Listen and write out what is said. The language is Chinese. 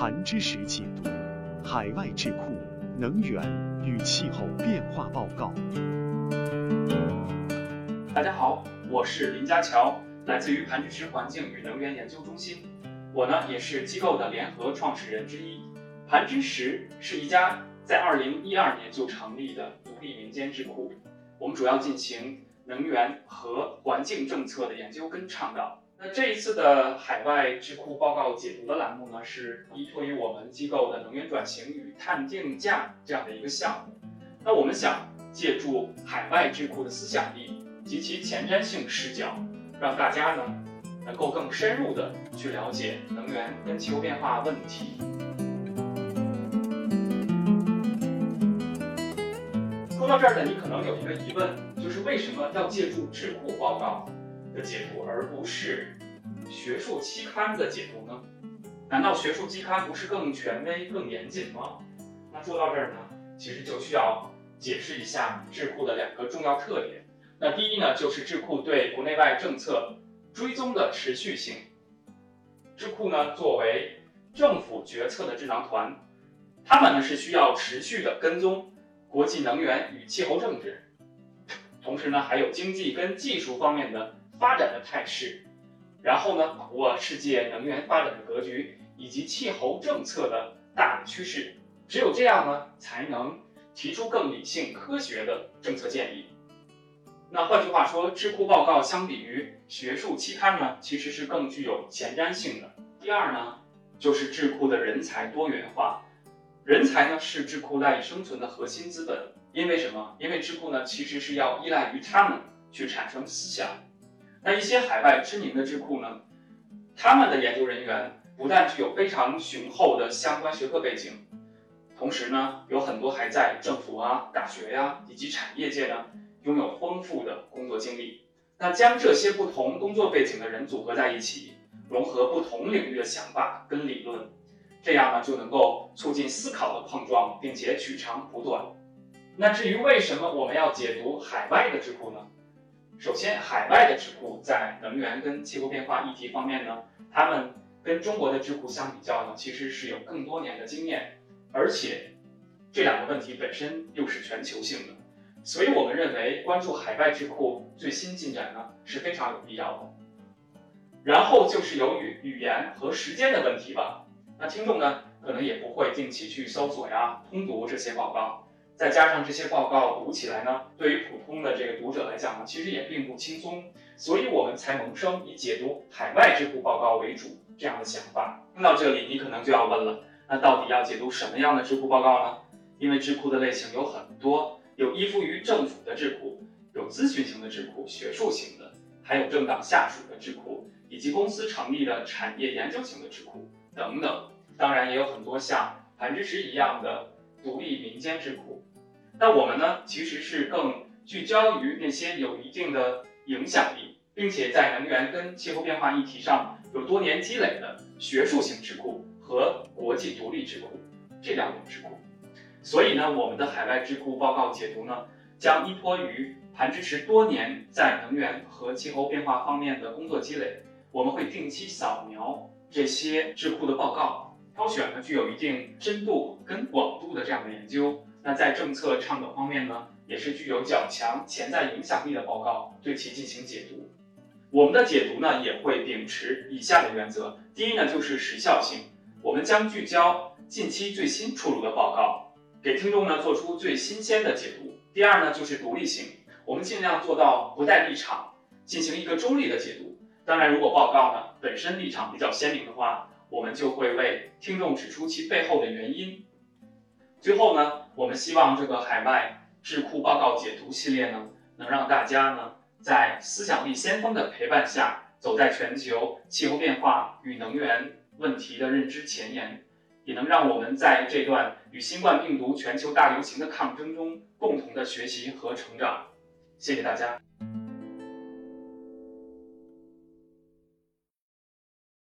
盘知识解读：海外智库能源与气候变化报告。大家好，我是林家乔，来自于盘知识环境与能源研究中心。我呢也是机构的联合创始人之一。盘知识是一家在二零一二年就成立的独立民间智库，我们主要进行能源和环境政策的研究跟倡导。那这一次的海外智库报告解读的栏目呢，是依托于我们机构的能源转型与碳定价这样的一个项目。那我们想借助海外智库的思想力及其前瞻性视角，让大家呢能够更深入的去了解能源跟气候变化问题。说到这儿呢，你可能有一个疑问，就是为什么要借助智库报告？的解读，而不是学术期刊的解读呢？难道学术期刊不是更权威、更严谨吗？那说到这儿呢，其实就需要解释一下智库的两个重要特点。那第一呢，就是智库对国内外政策追踪的持续性。智库呢，作为政府决策的智囊团，他们呢是需要持续的跟踪国际能源与气候政治，同时呢，还有经济跟技术方面的。发展的态势，然后呢，把握世界能源发展的格局以及气候政策的大的趋势，只有这样呢，才能提出更理性、科学的政策建议。那换句话说，智库报告相比于学术期刊呢，其实是更具有前瞻性的。第二呢，就是智库的人才多元化，人才呢是智库赖以生存的核心资本。因为什么？因为智库呢其实是要依赖于他们去产生思想。那一些海外知名的智库呢，他们的研究人员不但具有非常雄厚的相关学科背景，同时呢，有很多还在政府啊、大学呀以及产业界呢拥有丰富的工作经历。那将这些不同工作背景的人组合在一起，融合不同领域的想法跟理论，这样呢就能够促进思考的碰撞，并且取长补短。那至于为什么我们要解读海外的智库呢？首先，海外的智库在能源跟气候变化议题方面呢，他们跟中国的智库相比较呢，其实是有更多年的经验，而且这两个问题本身又是全球性的，所以我们认为关注海外智库最新进展呢是非常有必要的。然后就是由于语言和时间的问题吧，那听众呢可能也不会定期去搜索呀、通读这些报告。再加上这些报告读起来呢，对于普通的这个读者来讲呢，其实也并不轻松，所以我们才萌生以解读海外智库报告为主这样的想法。听到这里，你可能就要问了，那到底要解读什么样的智库报告呢？因为智库的类型有很多，有依附于政府的智库，有咨询型的智库、学术型的，还有政党下属的智库，以及公司成立的产业研究型的智库等等。当然，也有很多像盘知石一样的独立民间智库。那我们呢，其实是更聚焦于那些有一定的影响力，并且在能源跟气候变化议题上有多年积累的学术型智库和国际独立智库这两种智库。所以呢，我们的海外智库报告解读呢，将依托于盘知识多年在能源和气候变化方面的工作积累，我们会定期扫描这些智库的报告，挑选呢具有一定深度跟广度的这样的研究。那在政策倡导方面呢，也是具有较强潜在影响力的报告，对其进行解读。我们的解读呢，也会秉持以下的原则：第一呢，就是时效性，我们将聚焦近期最新出炉的报告，给听众呢做出最新鲜的解读；第二呢，就是独立性，我们尽量做到不带立场，进行一个中立的解读。当然，如果报告呢本身立场比较鲜明的话，我们就会为听众指出其背后的原因。最后呢，我们希望这个海外智库报告解读系列呢，能让大家呢在思想力先锋的陪伴下，走在全球气候变化与能源问题的认知前沿，也能让我们在这段与新冠病毒全球大流行的抗争中，共同的学习和成长。谢谢大家。